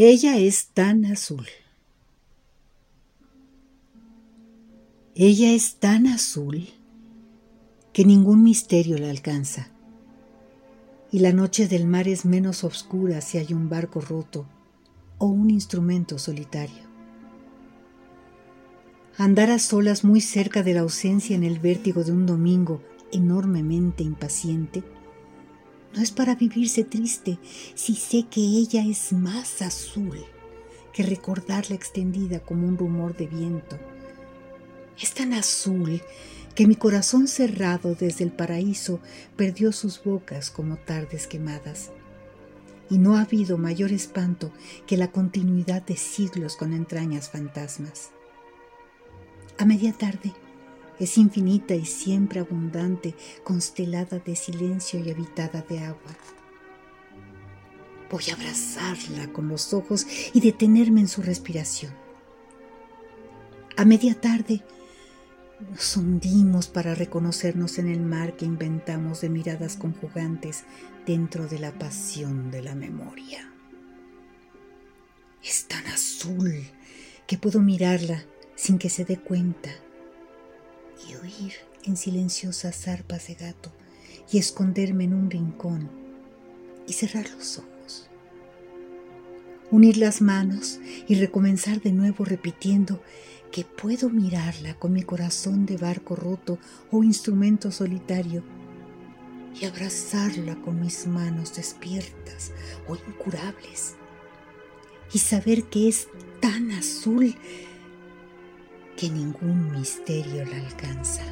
Ella es tan azul. Ella es tan azul que ningún misterio la alcanza. Y la noche del mar es menos oscura si hay un barco roto o un instrumento solitario. Andar a solas muy cerca de la ausencia en el vértigo de un domingo enormemente impaciente no es para vivirse triste si sé que ella es más azul que recordarla extendida como un rumor de viento. Es tan azul que mi corazón cerrado desde el paraíso perdió sus bocas como tardes quemadas. Y no ha habido mayor espanto que la continuidad de siglos con entrañas fantasmas. A media tarde, es infinita y siempre abundante, constelada de silencio y habitada de agua. Voy a abrazarla con los ojos y detenerme en su respiración. A media tarde nos hundimos para reconocernos en el mar que inventamos de miradas conjugantes dentro de la pasión de la memoria. Es tan azul que puedo mirarla sin que se dé cuenta y oír en silenciosas zarpas de gato y esconderme en un rincón y cerrar los ojos. Unir las manos y recomenzar de nuevo repitiendo que puedo mirarla con mi corazón de barco roto o instrumento solitario y abrazarla con mis manos despiertas o incurables y saber que es tan azul que ningún misterio la alcanza.